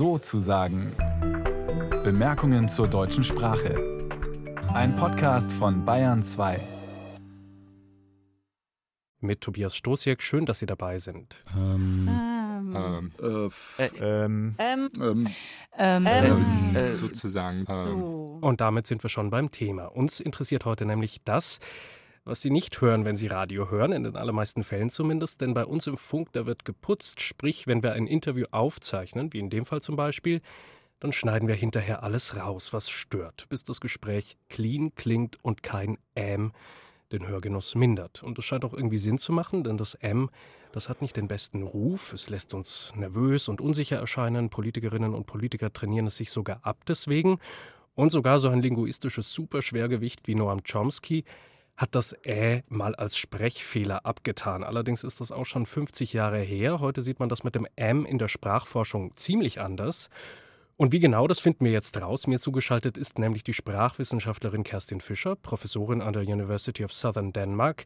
so zu sagen. Bemerkungen zur deutschen Sprache. Ein Podcast von Bayern 2. Mit Tobias Stosiek. Schön, dass Sie dabei sind. Ähm, Ähm, äh, ähm, Ähm, ähm, ähm, ähm, äh, sozusagen. Ähm, so. Und damit sind wir schon beim Thema. Uns interessiert heute nämlich das, was Sie nicht hören, wenn Sie Radio hören, in den allermeisten Fällen zumindest. Denn bei uns im Funk, da wird geputzt. Sprich, wenn wir ein Interview aufzeichnen, wie in dem Fall zum Beispiel, dann schneiden wir hinterher alles raus, was stört, bis das Gespräch clean klingt und kein Ähm den Hörgenuss mindert. Und das scheint auch irgendwie Sinn zu machen, denn das M, das hat nicht den besten Ruf. Es lässt uns nervös und unsicher erscheinen. Politikerinnen und Politiker trainieren es sich sogar ab deswegen. Und sogar so ein linguistisches Superschwergewicht wie Noam Chomsky hat das Ä mal als Sprechfehler abgetan. Allerdings ist das auch schon 50 Jahre her. Heute sieht man das mit dem M in der Sprachforschung ziemlich anders. Und wie genau, das finden wir jetzt raus. Mir zugeschaltet ist nämlich die Sprachwissenschaftlerin Kerstin Fischer, Professorin an der University of Southern Denmark,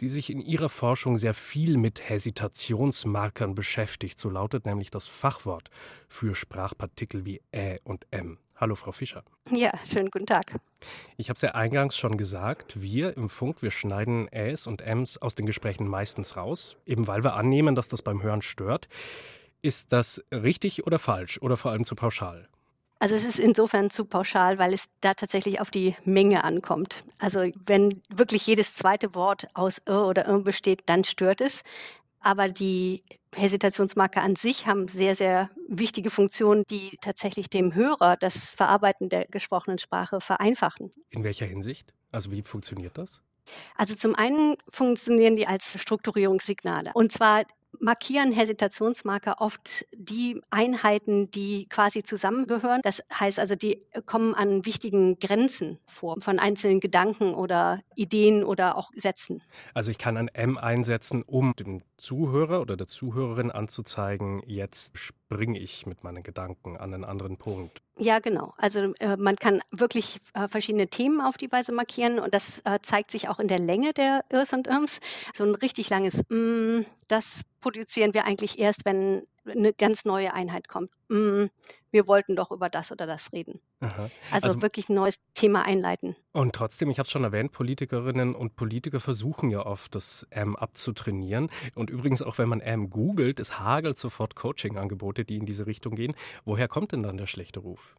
die sich in ihrer Forschung sehr viel mit Hesitationsmarkern beschäftigt. So lautet nämlich das Fachwort für Sprachpartikel wie Ä und M. Hallo, Frau Fischer. Ja, schönen guten Tag. Ich habe es ja eingangs schon gesagt, wir im Funk, wir schneiden Äs und Ms aus den Gesprächen meistens raus, eben weil wir annehmen, dass das beim Hören stört. Ist das richtig oder falsch oder vor allem zu pauschal? Also es ist insofern zu pauschal, weil es da tatsächlich auf die Menge ankommt. Also wenn wirklich jedes zweite Wort aus ir oder ir besteht, dann stört es. Aber die Hesitationsmarker an sich haben sehr, sehr wichtige Funktionen, die tatsächlich dem Hörer das Verarbeiten der gesprochenen Sprache vereinfachen. In welcher Hinsicht? Also wie funktioniert das? Also zum einen funktionieren die als Strukturierungssignale. Und zwar markieren Hesitationsmarker oft die Einheiten, die quasi zusammengehören. Das heißt also, die kommen an wichtigen Grenzen vor, von einzelnen Gedanken oder Ideen oder auch Sätzen. Also ich kann ein M einsetzen, um dem Zuhörer oder der Zuhörerin anzuzeigen, jetzt springe ich mit meinen Gedanken an einen anderen Punkt. Ja, genau. Also äh, man kann wirklich äh, verschiedene Themen auf die Weise markieren und das äh, zeigt sich auch in der Länge der Irs und Irms. So ein richtig langes mm, das produzieren wir eigentlich erst, wenn eine ganz neue Einheit kommt. Mm, wir wollten doch über das oder das reden. Also, Also- wirklich ein neues Thema einleiten. Und trotzdem, ich habe es schon erwähnt, Politikerinnen und Politiker versuchen ja oft, das M abzutrainieren. Und übrigens, auch wenn man M googelt, es hagelt sofort Coaching-Angebote, die in diese Richtung gehen. Woher kommt denn dann der schlechte Ruf?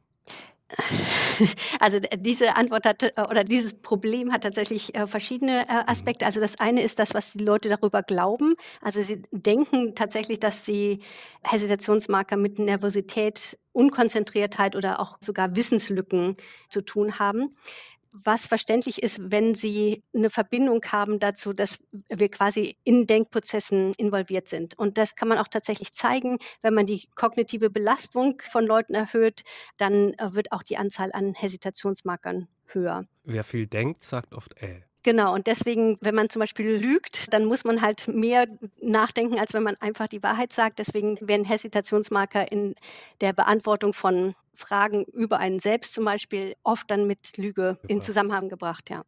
Also d- diese Antwort hat äh, oder dieses Problem hat tatsächlich äh, verschiedene äh, Aspekte. Also das eine ist das, was die Leute darüber glauben. Also sie denken tatsächlich, dass sie Hesitationsmarker mit Nervosität, Unkonzentriertheit oder auch sogar Wissenslücken zu tun haben. Was verständlich ist, wenn sie eine Verbindung haben dazu, dass wir quasi in Denkprozessen involviert sind. Und das kann man auch tatsächlich zeigen, wenn man die kognitive Belastung von Leuten erhöht, dann äh, wird auch die Anzahl an Hesitationsmarkern höher. Wer viel denkt, sagt oft Äh. Genau, und deswegen, wenn man zum Beispiel lügt, dann muss man halt mehr nachdenken, als wenn man einfach die Wahrheit sagt. Deswegen werden Hesitationsmarker in der Beantwortung von Fragen über einen selbst zum Beispiel oft dann mit Lüge in Gebracht. Zusammenhang gebracht, ja.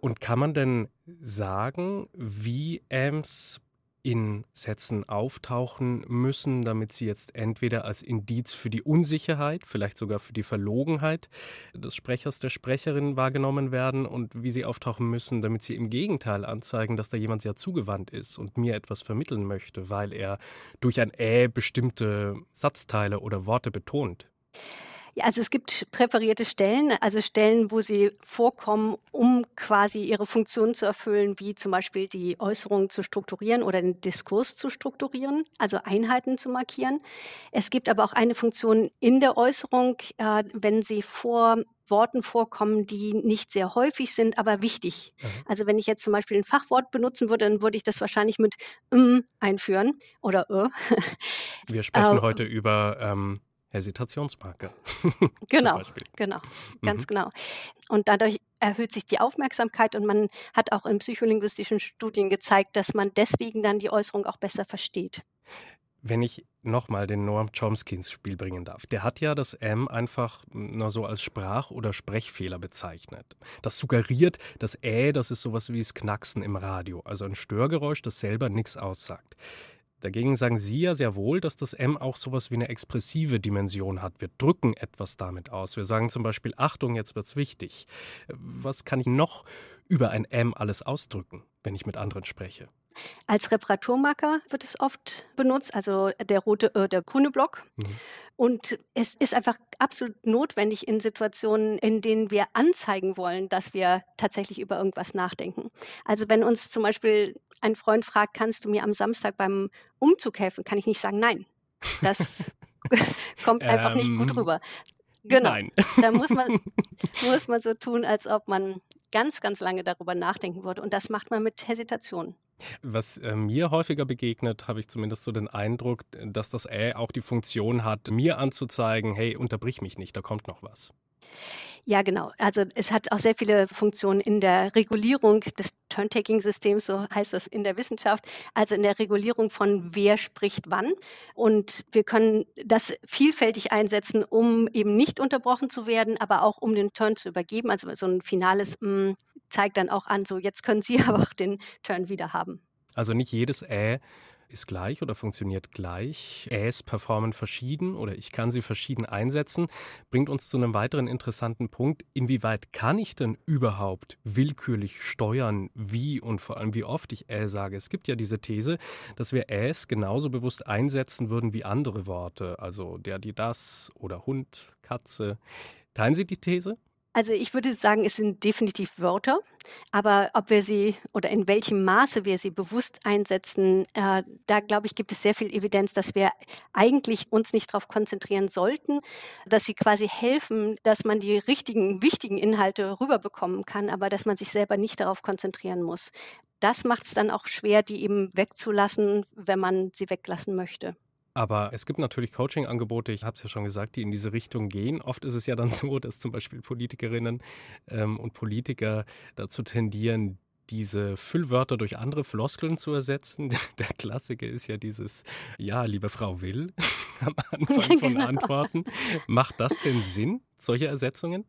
Und kann man denn sagen, wie Ms in Sätzen auftauchen müssen, damit sie jetzt entweder als Indiz für die Unsicherheit, vielleicht sogar für die Verlogenheit des Sprechers, der Sprecherin wahrgenommen werden und wie sie auftauchen müssen, damit sie im Gegenteil anzeigen, dass da jemand sehr zugewandt ist und mir etwas vermitteln möchte, weil er durch ein Äh bestimmte Satzteile oder Worte betont. Ja, also es gibt präferierte Stellen, also Stellen, wo sie vorkommen, um quasi ihre Funktion zu erfüllen, wie zum Beispiel die Äußerung zu strukturieren oder den Diskurs zu strukturieren, also Einheiten zu markieren. Es gibt aber auch eine Funktion in der Äußerung, äh, wenn sie vor Worten vorkommen, die nicht sehr häufig sind, aber wichtig. Mhm. Also wenn ich jetzt zum Beispiel ein Fachwort benutzen würde, dann würde ich das wahrscheinlich mit m einführen oder ö. Wir sprechen Äh, heute über ähm, Hesitationsmarker. Genau, genau, ganz Mhm. genau. Und dadurch erhöht sich die Aufmerksamkeit und man hat auch in psycholinguistischen Studien gezeigt, dass man deswegen dann die Äußerung auch besser versteht. Wenn ich nochmal den Noam Chomsky ins Spiel bringen darf, der hat ja das M einfach nur so als Sprach- oder Sprechfehler bezeichnet. Das suggeriert, das Ä, das ist sowas wie das Knacksen im Radio, also ein Störgeräusch, das selber nichts aussagt. Dagegen sagen Sie ja sehr wohl, dass das M auch sowas wie eine expressive Dimension hat. Wir drücken etwas damit aus. Wir sagen zum Beispiel, Achtung, jetzt wird's wichtig. Was kann ich noch über ein M alles ausdrücken, wenn ich mit anderen spreche? Als Reparaturmarker wird es oft benutzt, also der rote, äh, der grüne Block. Mhm. Und es ist einfach absolut notwendig in Situationen, in denen wir anzeigen wollen, dass wir tatsächlich über irgendwas nachdenken. Also wenn uns zum Beispiel ein Freund fragt, kannst du mir am Samstag beim Umzug helfen, kann ich nicht sagen nein. Das kommt einfach ähm, nicht gut ähm, rüber. Genau. Nein. Da muss man, muss man so tun, als ob man ganz, ganz lange darüber nachdenken würde. Und das macht man mit Hesitation. Was äh, mir häufiger begegnet, habe ich zumindest so den Eindruck, dass das Ä auch die Funktion hat, mir anzuzeigen, hey, unterbrich mich nicht, da kommt noch was. Ja, genau. Also es hat auch sehr viele Funktionen in der Regulierung des Turn-Taking-Systems, so heißt das in der Wissenschaft, also in der Regulierung von wer spricht wann. Und wir können das vielfältig einsetzen, um eben nicht unterbrochen zu werden, aber auch um den Turn zu übergeben. Also so ein finales mm, zeigt dann auch an, so jetzt können Sie aber auch den Turn wieder haben. Also nicht jedes Äh ist gleich oder funktioniert gleich. Äs performen verschieden oder ich kann sie verschieden einsetzen. Bringt uns zu einem weiteren interessanten Punkt. Inwieweit kann ich denn überhaupt willkürlich steuern, wie und vor allem wie oft ich Ä sage? Es gibt ja diese These, dass wir Äs genauso bewusst einsetzen würden wie andere Worte. Also der, die, das oder Hund, Katze. Teilen Sie die These? Also ich würde sagen, es sind definitiv Wörter, aber ob wir sie oder in welchem Maße wir sie bewusst einsetzen, äh, da glaube ich, gibt es sehr viel Evidenz, dass wir eigentlich uns nicht darauf konzentrieren sollten, dass sie quasi helfen, dass man die richtigen, wichtigen Inhalte rüberbekommen kann, aber dass man sich selber nicht darauf konzentrieren muss. Das macht es dann auch schwer, die eben wegzulassen, wenn man sie weglassen möchte. Aber es gibt natürlich Coaching-Angebote, ich habe es ja schon gesagt, die in diese Richtung gehen. Oft ist es ja dann so, dass zum Beispiel Politikerinnen ähm, und Politiker dazu tendieren, diese Füllwörter durch andere Floskeln zu ersetzen. Der Klassiker ist ja dieses Ja, liebe Frau Will am Anfang von genau. Antworten. Macht das denn Sinn, solche Ersetzungen?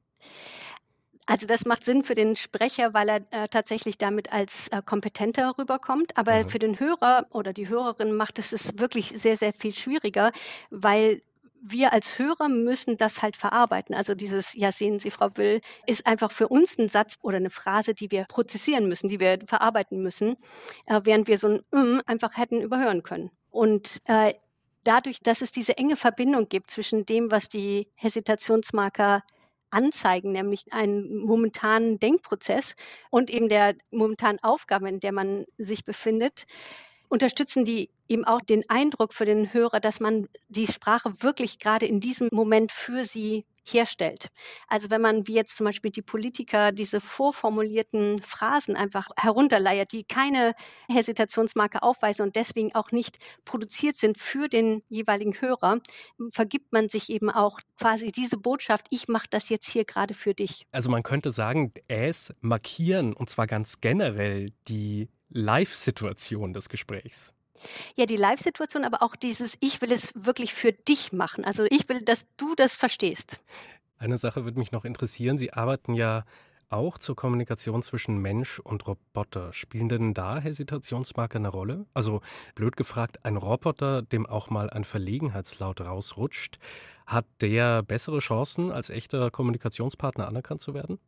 Also das macht Sinn für den Sprecher, weil er äh, tatsächlich damit als äh, kompetenter rüberkommt. Aber mhm. für den Hörer oder die Hörerin macht es es wirklich sehr, sehr viel schwieriger, weil wir als Hörer müssen das halt verarbeiten. Also dieses, ja, sehen Sie, Frau Will, ist einfach für uns ein Satz oder eine Phrase, die wir prozessieren müssen, die wir verarbeiten müssen, äh, während wir so ein mm einfach hätten überhören können. Und äh, dadurch, dass es diese enge Verbindung gibt zwischen dem, was die Hesitationsmarker anzeigen, nämlich einen momentanen Denkprozess und eben der momentanen Aufgabe, in der man sich befindet, unterstützen die eben auch den Eindruck für den Hörer, dass man die Sprache wirklich gerade in diesem Moment für sie herstellt. Also wenn man wie jetzt zum Beispiel die Politiker diese vorformulierten Phrasen einfach herunterleiert, die keine Hesitationsmarke aufweisen und deswegen auch nicht produziert sind für den jeweiligen Hörer, vergibt man sich eben auch quasi diese Botschaft, ich mache das jetzt hier gerade für dich. Also man könnte sagen, es markieren und zwar ganz generell die Live-Situation des Gesprächs. Ja, die Live-Situation, aber auch dieses, ich will es wirklich für dich machen. Also ich will, dass du das verstehst. Eine Sache würde mich noch interessieren. Sie arbeiten ja auch zur Kommunikation zwischen Mensch und Roboter. Spielen denn da Hesitationsmarker eine Rolle? Also blöd gefragt, ein Roboter, dem auch mal ein Verlegenheitslaut rausrutscht, hat der bessere Chancen, als echter Kommunikationspartner anerkannt zu werden?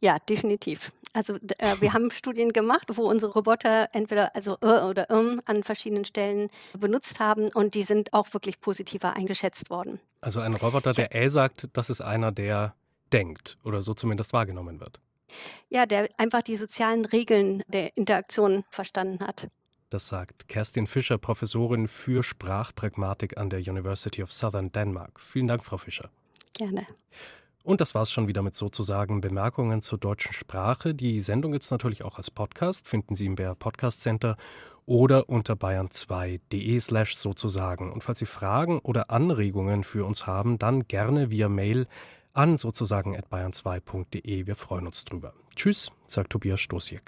Ja, definitiv. Also äh, wir haben Studien gemacht, wo unsere Roboter entweder also äh oder ähm an verschiedenen Stellen benutzt haben und die sind auch wirklich positiver eingeschätzt worden. Also ein Roboter, der äh sagt, das ist einer, der denkt oder so zumindest wahrgenommen wird. Ja, der einfach die sozialen Regeln der Interaktion verstanden hat. Das sagt Kerstin Fischer, Professorin für Sprachpragmatik an der University of Southern Denmark. Vielen Dank, Frau Fischer. Gerne. Und das war es schon wieder mit sozusagen Bemerkungen zur deutschen Sprache. Die Sendung gibt es natürlich auch als Podcast, finden Sie im BR Podcast Center oder unter bayern2.de slash sozusagen. Und falls Sie Fragen oder Anregungen für uns haben, dann gerne via Mail an sozusagen at bayern2.de. Wir freuen uns drüber. Tschüss, sagt Tobias Stosiek.